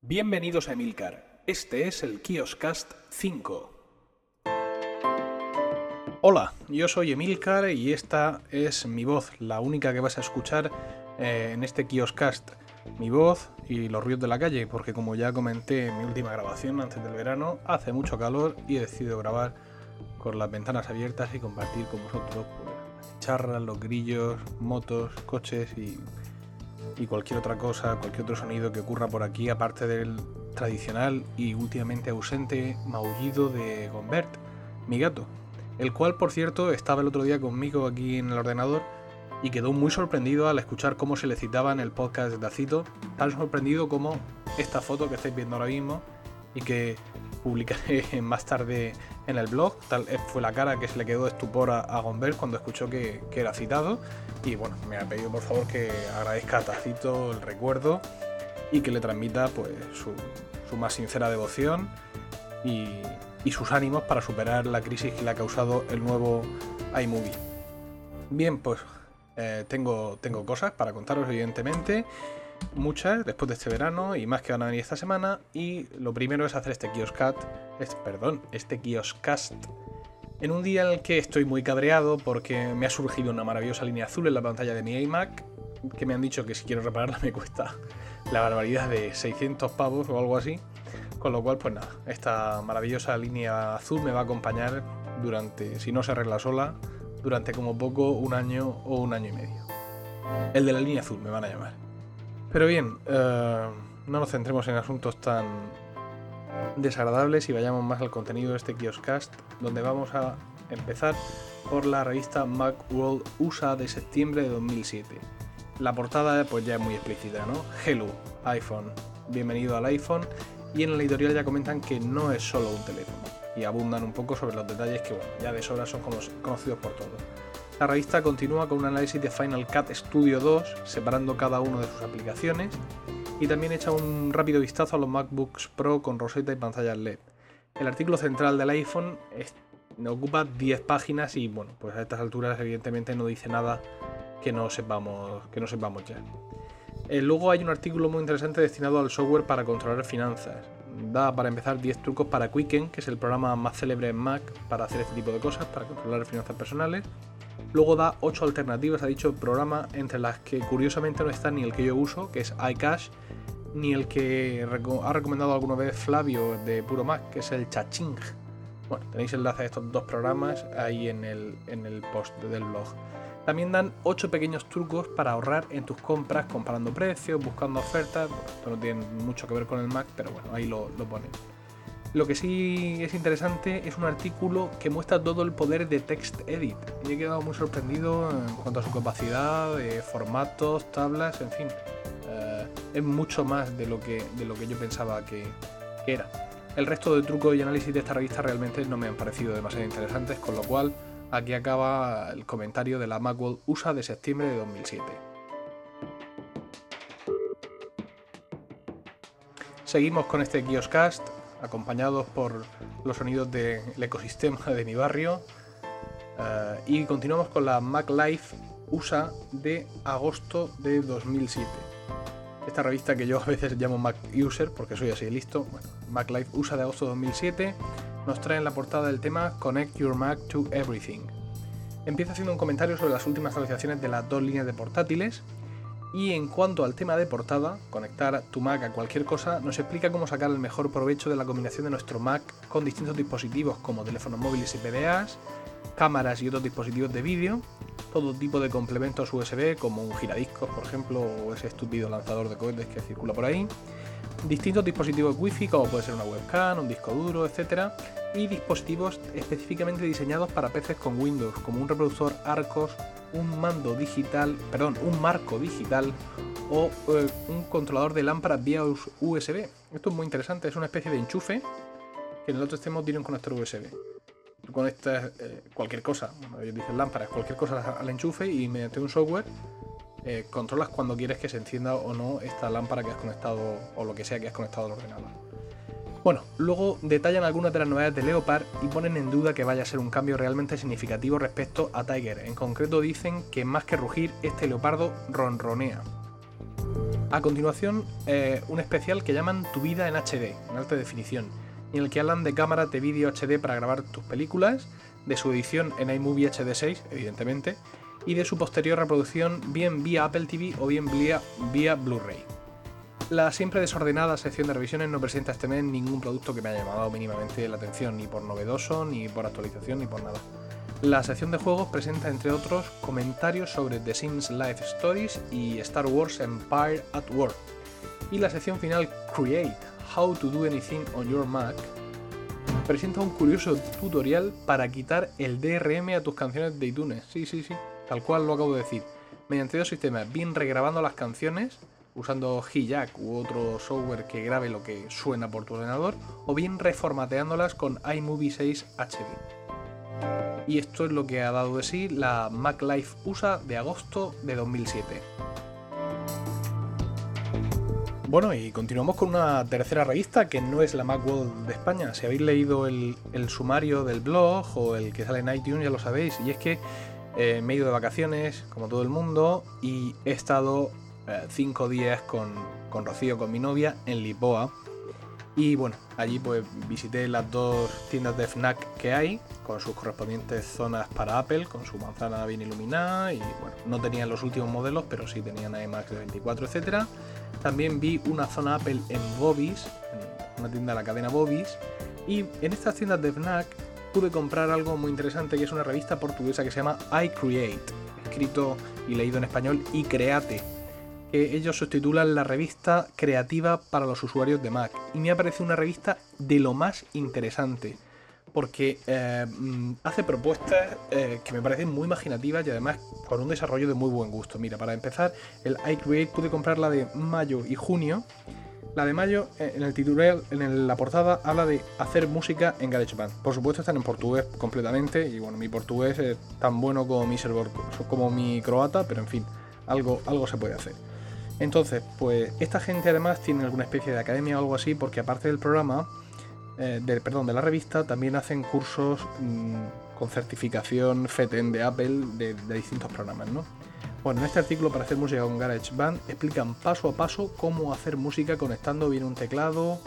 Bienvenidos a Emilcar. Este es el Kioscast 5. Hola, yo soy Emilcar y esta es mi voz, la única que vas a escuchar eh, en este Kioscast. Mi voz y los ruidos de la calle, porque como ya comenté en mi última grabación antes del verano, hace mucho calor y he decidido grabar con las ventanas abiertas y compartir con vosotros pues, charras, los grillos, motos, coches y y cualquier otra cosa, cualquier otro sonido que ocurra por aquí, aparte del tradicional y últimamente ausente maullido de Gombert, mi gato, el cual por cierto estaba el otro día conmigo aquí en el ordenador y quedó muy sorprendido al escuchar cómo se le citaba en el podcast de Tacito, tan sorprendido como esta foto que estáis viendo ahora mismo y que publicaré más tarde en el blog. Tal fue la cara que se le quedó de estupor a, a cuando escuchó que, era citado. Y bueno, me ha pedido por favor que agradezca a Tacito el recuerdo y que le transmita pues su, más sincera devoción y, y, sus ánimos para superar la crisis que le ha causado el nuevo iMovie. Bien, pues eh, tengo, tengo cosas para contaros evidentemente muchas después de este verano y más que van a venir esta semana. Y lo primero es hacer este kioscat, este, perdón, este kioscast en un día en el que estoy muy cabreado porque me ha surgido una maravillosa línea azul en la pantalla de mi iMac que me han dicho que si quiero repararla me cuesta la barbaridad de 600 pavos o algo así. Con lo cual, pues nada, esta maravillosa línea azul me va a acompañar durante, si no se arregla sola, durante como poco un año o un año y medio. El de la línea azul me van a llamar. Pero bien, uh, no nos centremos en asuntos tan desagradables y vayamos más al contenido de este Kioscast, donde vamos a empezar por la revista Macworld USA de septiembre de 2007. La portada pues ya es muy explícita, ¿no? Hello, iPhone, bienvenido al iPhone, y en la editorial ya comentan que no es solo un teléfono, y abundan un poco sobre los detalles que bueno, ya de sobra son conocidos por todos. La revista continúa con un análisis de Final Cut Studio 2, separando cada una de sus aplicaciones, y también echa un rápido vistazo a los MacBooks Pro con roseta y pantallas LED. El artículo central del iPhone es, ocupa 10 páginas y bueno, pues a estas alturas evidentemente no dice nada que no sepamos, que no sepamos ya. Eh, luego hay un artículo muy interesante destinado al software para controlar finanzas. Da para empezar 10 trucos para Quicken, que es el programa más célebre en Mac para hacer este tipo de cosas, para controlar finanzas personales. Luego da 8 alternativas a dicho programa, entre las que curiosamente no está ni el que yo uso, que es iCash, ni el que ha recomendado alguna vez Flavio de Puro Mac, que es el Chaching. Bueno, tenéis enlace a estos dos programas ahí en el, en el post del blog. También dan 8 pequeños trucos para ahorrar en tus compras, comparando precios, buscando ofertas. Esto no tiene mucho que ver con el Mac, pero bueno, ahí lo, lo ponen. Lo que sí es interesante es un artículo que muestra todo el poder de TextEdit. Y he quedado muy sorprendido en cuanto a su capacidad, de formatos, tablas, en fin. Uh, es mucho más de lo que, de lo que yo pensaba que, que, era. El resto de trucos y análisis de esta revista realmente no me han parecido demasiado interesantes, con lo cual aquí acaba el comentario de la Macworld USA de septiembre de 2007. Seguimos con este Kioscast acompañados por los sonidos del ecosistema de mi barrio. Uh, y continuamos con la Mac Life USA de agosto de 2007. Esta revista que yo a veces llamo Mac User porque soy así listo. Bueno, Mac Life USA de agosto de 2007 nos trae en la portada el tema Connect Your Mac to Everything. Empieza haciendo un comentario sobre las últimas actualizaciones de las dos líneas de portátiles y en cuanto al tema de portada, conectar tu Mac a cualquier cosa, nos explica cómo sacar el mejor provecho de la combinación de nuestro Mac con distintos dispositivos como teléfonos móviles y PDAs, cámaras y otros dispositivos de vídeo, todo tipo de complementos USB como un giradiscos, por ejemplo, o ese estúpido lanzador de cohetes que circula por ahí, distintos dispositivos Wi-Fi como puede ser una webcam, un disco duro, etc. Y dispositivos específicamente diseñados para PCs con Windows, como un reproductor Arcos, un mando digital, perdón, un marco digital o eh, un controlador de lámparas vía USB. Esto es muy interesante, es una especie de enchufe que en el otro extremo tiene un conector USB. Tú conectas eh, cualquier cosa, ellos dicen lámparas, cualquier cosa al enchufe y mediante un software eh, controlas cuando quieres que se encienda o no esta lámpara que has conectado o lo que sea que has conectado al ordenador. Bueno, luego detallan algunas de las novedades de Leopard y ponen en duda que vaya a ser un cambio realmente significativo respecto a Tiger. En concreto dicen que más que rugir, este leopardo ronronea. A continuación, eh, un especial que llaman Tu vida en HD, en alta definición, en el que hablan de cámaras de vídeo HD para grabar tus películas, de su edición en iMovie HD6, evidentemente, y de su posterior reproducción bien vía Apple TV o bien vía, vía Blu-ray. La siempre desordenada sección de revisiones no presenta este mes ningún producto que me haya llamado mínimamente la atención, ni por novedoso, ni por actualización, ni por nada. La sección de juegos presenta, entre otros, comentarios sobre The Sims Life Stories y Star Wars Empire at War. Y la sección final, Create, How to Do Anything on Your Mac, presenta un curioso tutorial para quitar el DRM a tus canciones de iTunes. Sí, sí, sí, tal cual lo acabo de decir. Mediante dos sistemas, bien regrabando las canciones, usando Hijack u otro software que grabe lo que suena por tu ordenador, o bien reformateándolas con iMovie 6 HD. Y esto es lo que ha dado de sí la Mac Life USA de agosto de 2007. Bueno, y continuamos con una tercera revista que no es la Macworld de España. Si habéis leído el, sumario del blog o el que sale en iTunes ya lo sabéis. Y es que eh, me he ido de vacaciones, como todo el mundo, y he estado eh, cinco días con, con Rocío, con mi novia, en Lisboa. Y bueno, allí pues visité las dos tiendas de FNAC que hay, con sus correspondientes zonas para Apple, con su manzana bien iluminada y bueno, no tenían los últimos modelos, pero sí tenían iMac de 24, etc. También vi una zona Apple en Bobby's, una tienda de la cadena Bobby's, y en estas tiendas de FNAC pude comprar algo muy interesante que es una revista portuguesa que se llama iCreate, escrito y leído en español y Create que ellos subtitulan la revista creativa para los usuarios de Mac. Y me ha parecido una revista de lo más interesante. Porque eh, mm, hace propuestas eh, que me parecen muy imaginativas y además con un desarrollo de muy buen gusto. Mira, para empezar, el iCreate pude comprar la de mayo y junio. La de mayo, eh, en el titular, en la portada, habla de hacer música en GarageBand. Por supuesto, están en portugués completamente. Y bueno, mi portugués es tan bueno como mi server, como mi croata, pero en fin, algo, algo se puede hacer. Entonces, pues esta gente además tiene alguna especie de academia o algo así, porque aparte del programa, eh, perdón, de la revista, también hacen cursos mm, con certificación FETEN de Apple de, distintos programas, ¿no? Bueno, en este artículo para hacer música con GarageBand explican paso a paso cómo hacer música conectando bien un teclado,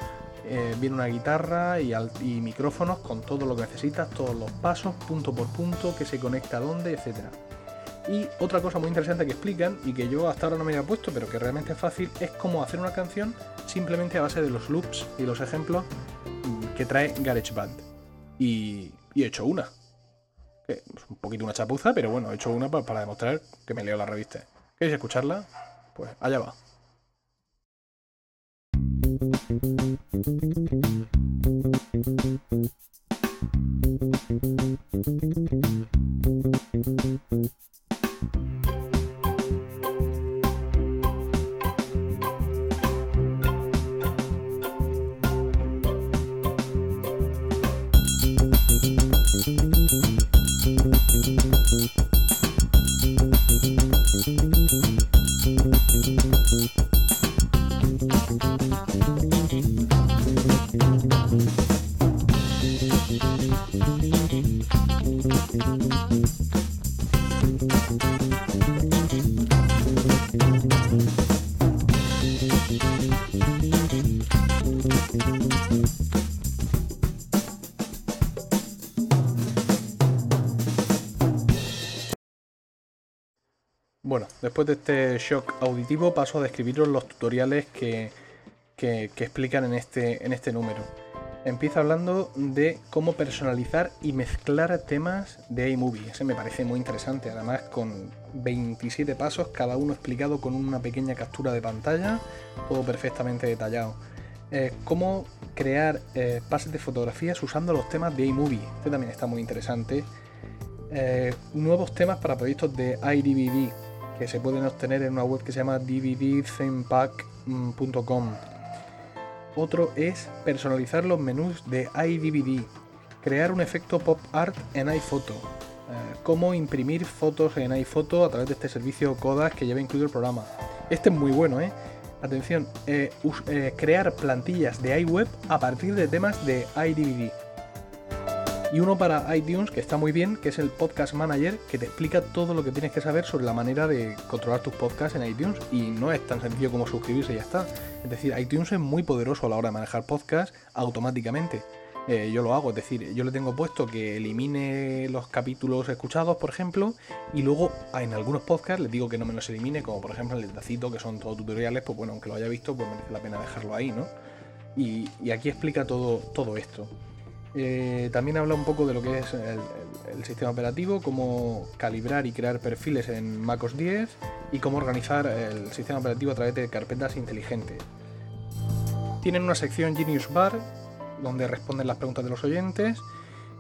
eh, bien una guitarra y, micrófonos con todo lo que necesitas, todos los pasos, punto por punto, que se conecta a dónde, etcétera. Y otra cosa muy interesante que explican y que yo hasta ahora no me había puesto, pero que realmente es fácil, es cómo hacer una canción simplemente a base de los loops y los ejemplos que trae GarageBand. Y, y he hecho una. Un poquito una chapuza, pero bueno, he hecho una para, para demostrar que me leo la revista. ¿Queréis escucharla? Pues allá va. Bueno, después de este shock auditivo paso a describiros los tutoriales que, explican en este, en este número. Empieza hablando de cómo personalizar y mezclar temas de iMovie. Ese me parece muy interesante, además con 27 pasos, cada uno explicado con una pequeña captura de pantalla, todo perfectamente detallado. Eh, cómo crear eh, pases de fotografías usando los temas de iMovie. Este también está muy interesante. Eh, nuevos temas para proyectos de iDVD que se pueden obtener en una web que se llama dvdthemepack.com. Otro es personalizar los menús de iDVD, crear un efecto pop art en iPhoto, cómo imprimir fotos en iPhoto a través de este servicio Kodak que lleva incluido el programa. Este es muy bueno, ¿eh? Atención, eh, eh, crear plantillas de iWeb a partir de temas de iDVD. y uno para iTunes que está muy bien, que es el Podcast Manager, que te explica todo lo que tienes que saber sobre la manera de controlar tus podcasts en iTunes y no es tan sencillo como suscribirse y ya está. Es decir, iTunes es muy poderoso a la hora de manejar podcasts automáticamente. Eh, yo lo hago, es decir, yo le tengo puesto que elimine los capítulos escuchados, por ejemplo, y luego en algunos podcasts les digo que no me los elimine, como por ejemplo el Tacito, que son todos tutoriales, pues bueno, aunque lo haya visto, pues merece la pena dejarlo ahí, ¿no? Y, aquí explica todo, todo esto. Eh, también habla un poco de lo que es el, sistema operativo, cómo calibrar y crear perfiles en MacOS 10 y cómo organizar el sistema operativo a través de carpetas inteligentes. Tienen una sección Genius Bar donde responden las preguntas de los oyentes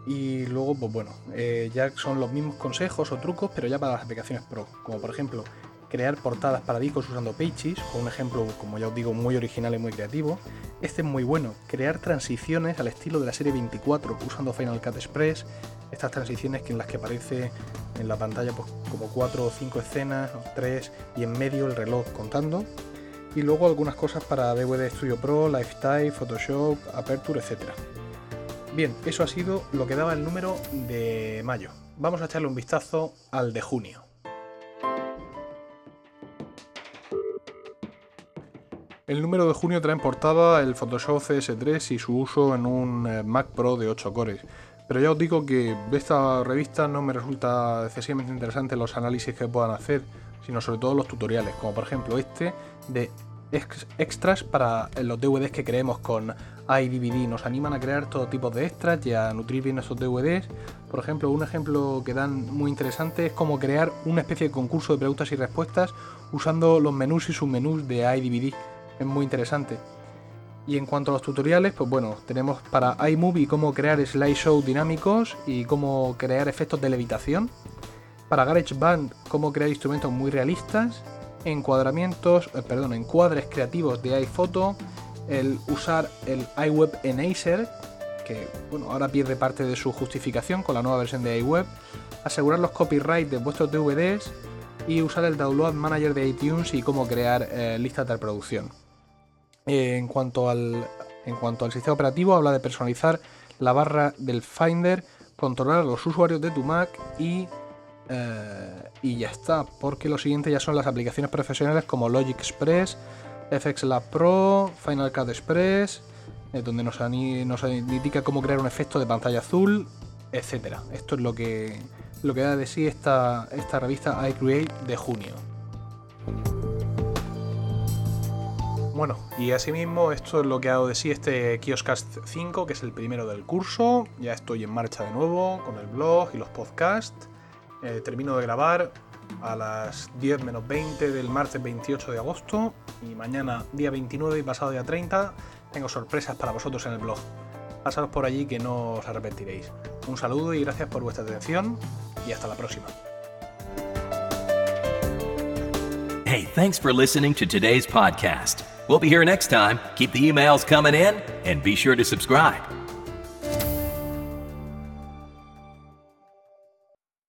y luego, pues bueno, eh, ya son los mismos consejos o trucos, pero ya para las aplicaciones Pro, como por ejemplo crear portadas para discos usando Pages, o un ejemplo, como ya os digo, muy original y muy creativo. Este es muy bueno, crear transiciones al estilo de la serie 24 usando Final Cut Express, estas transiciones en las que aparece en la pantalla pues, como 4 o 5 escenas, o 3 y en medio el reloj contando. Y luego algunas cosas para DVD Studio Pro, Lifetime, Photoshop, Aperture, etc. Bien, eso ha sido lo que daba el número de mayo. Vamos a echarle un vistazo al de junio. El número de junio trae en portada el Photoshop CS3 y su uso en un eh, Mac Pro de 8 cores. Pero ya os digo que de esta revista no me resulta excesivamente interesante los análisis que puedan hacer, sino sobre todo los tutoriales, como por ejemplo este de extras para los DVDs que creemos con iDVD. Nos animan a crear todo tipo de extras y a nutrir bien esos DVDs. Por ejemplo, un ejemplo que dan muy interesante es cómo crear una especie de concurso de preguntas y respuestas usando los menús y submenús de iDVD es muy interesante. Y en cuanto a los tutoriales, pues bueno, tenemos para iMovie cómo crear slideshow dinámicos y cómo crear efectos de levitación. Para GarageBand, cómo crear instrumentos muy realistas. Encuadramientos, eh, perdón, encuadres creativos de iPhoto. El usar el iWeb Enaser, que bueno, ahora pierde parte de su justificación con la nueva versión de iWeb. Asegurar los copyright de vuestros DVDs y usar el Download Manager de iTunes y cómo crear eh, listas de reproducción. En, cuanto al, en cuanto al sistema operativo, habla de personalizar la barra del Finder, controlar los usuarios de tu Mac y, eh, y ya está, porque lo siguiente ya son las aplicaciones profesionales como Logic Express, FX Lab Pro, Final Cut Express, donde nos, indica cómo crear un efecto de pantalla azul, etc. Esto es lo que, lo que da de sí esta, esta revista iCreate de junio. Bueno, y asimismo esto es lo que ha dado de sí este Kioskast 5, que es el primero del curso. Ya estoy en marcha de nuevo con el blog y los podcasts. Eh, termino de grabar a las 10 menos 20 del martes 28 de agosto y mañana día 29 y pasado día 30 tengo sorpresas para vosotros en el blog. Pasaros por allí que no os arrepentiréis. Un saludo y gracias por vuestra atención y hasta la próxima. Hey, thanks for listening to today's podcast. We'll be here next time. Keep the emails coming in and be sure to subscribe.